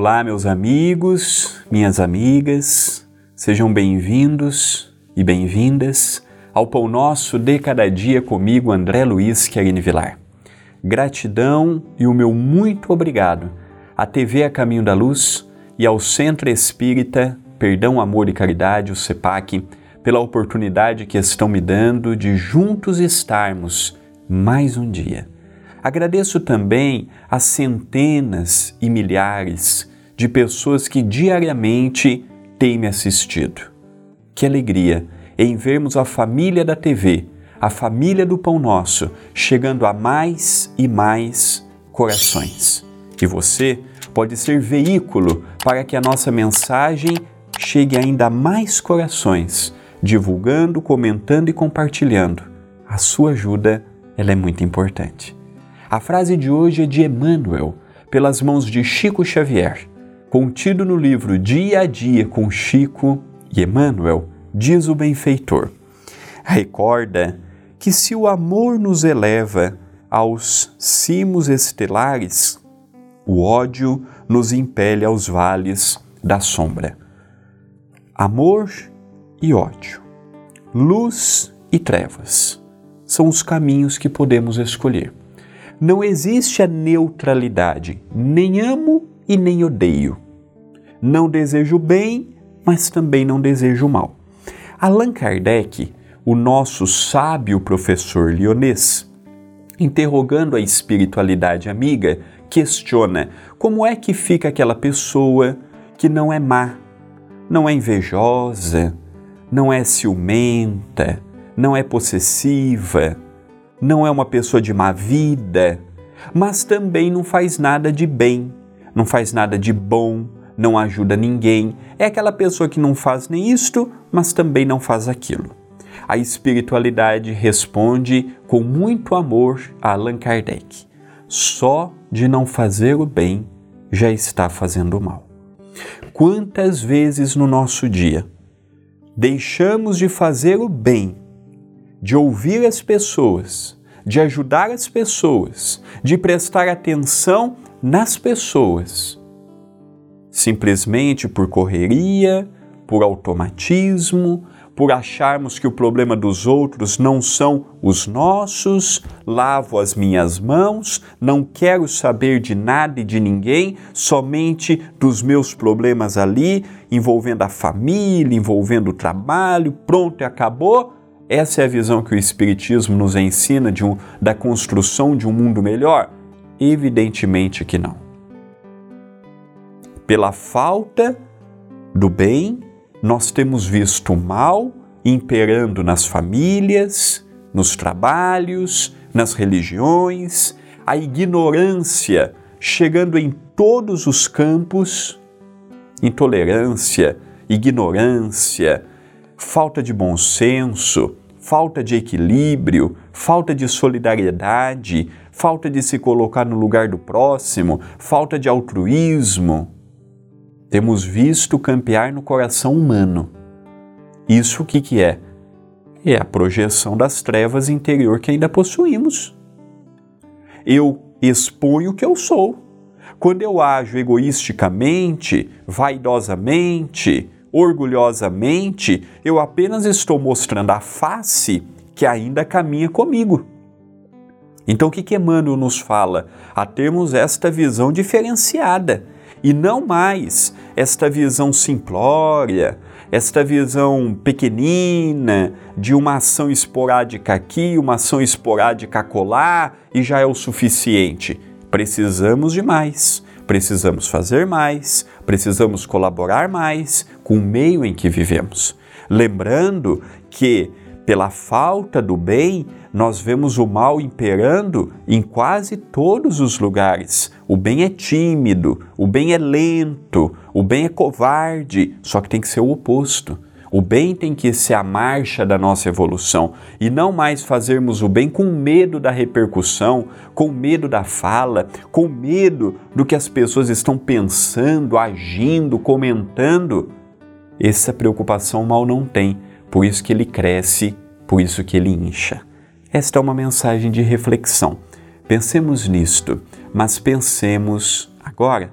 Olá, meus amigos, minhas amigas, sejam bem-vindos e bem-vindas ao Pão Nosso de Cada Dia comigo, André Luiz Querini Vilar. Gratidão e o meu muito obrigado à TV A Caminho da Luz e ao Centro Espírita Perdão, Amor e Caridade, o CEPAC, pela oportunidade que estão me dando de juntos estarmos mais um dia Agradeço também as centenas e milhares de pessoas que diariamente têm me assistido. Que alegria em vermos a família da TV, a família do Pão Nosso, chegando a mais e mais corações. E você pode ser veículo para que a nossa mensagem chegue ainda a mais corações, divulgando, comentando e compartilhando. A sua ajuda ela é muito importante. A frase de hoje é de Emmanuel, pelas mãos de Chico Xavier, contido no livro Dia a Dia com Chico e Emmanuel, diz o benfeitor. Recorda que se o amor nos eleva aos cimos estelares, o ódio nos impele aos vales da sombra. Amor e ódio, luz e trevas são os caminhos que podemos escolher. Não existe a neutralidade, nem amo e nem odeio. Não desejo bem, mas também não desejo mal. Allan Kardec, o nosso sábio professor lionês, interrogando a espiritualidade amiga, questiona como é que fica aquela pessoa que não é má, não é invejosa, não é ciumenta, não é possessiva, não é uma pessoa de má vida, mas também não faz nada de bem, não faz nada de bom, não ajuda ninguém. É aquela pessoa que não faz nem isto, mas também não faz aquilo. A espiritualidade responde com muito amor a Allan Kardec. Só de não fazer o bem já está fazendo o mal. Quantas vezes no nosso dia deixamos de fazer o bem de ouvir as pessoas, de ajudar as pessoas, de prestar atenção nas pessoas, simplesmente por correria, por automatismo, por acharmos que o problema dos outros não são os nossos, lavo as minhas mãos, não quero saber de nada e de ninguém, somente dos meus problemas ali, envolvendo a família, envolvendo o trabalho, pronto e acabou essa é a visão que o Espiritismo nos ensina um, da construção de um mundo melhor? Evidentemente que não. Pela falta do bem, nós temos visto o mal imperando nas famílias, nos trabalhos, nas religiões, a ignorância chegando em todos os campos, intolerância, ignorância, falta de bom senso, falta de equilíbrio, falta de solidariedade, falta de se colocar no lugar do próximo, falta de altruísmo. Temos visto campear no coração humano. Isso o que, que é? É a projeção das trevas interior que ainda possuímos. Eu exponho o que eu sou. Quando eu ajo egoisticamente, vaidosamente, orgulhosamente, eu apenas estou mostrando a face que ainda caminha comigo. Então, o que, que Emmanuel nos fala? A termos esta visão diferenciada e não mais esta visão simplória, esta visão pequenina de uma ação esporádica aqui, uma ação esporádica acolá e já é o suficiente. Precisamos de mais precisamos fazer mais, precisamos colaborar mais com o meio em que vivemos. Lembrando que, pela falta do bem, nós vemos o mal imperando em quase todos os lugares. O bem é tímido, o bem é lento, o bem é covarde, só que tem que ser o oposto. O bem tem que ser a marcha da nossa evolução e não mais fazermos o bem com medo da repercussão, com medo da fala, com medo do que as pessoas estão pensando, agindo, comentando. Essa preocupação mal não tem, por isso que ele cresce, por isso que ele incha. Esta é uma mensagem de reflexão. Pensemos nisto, mas pensemos agora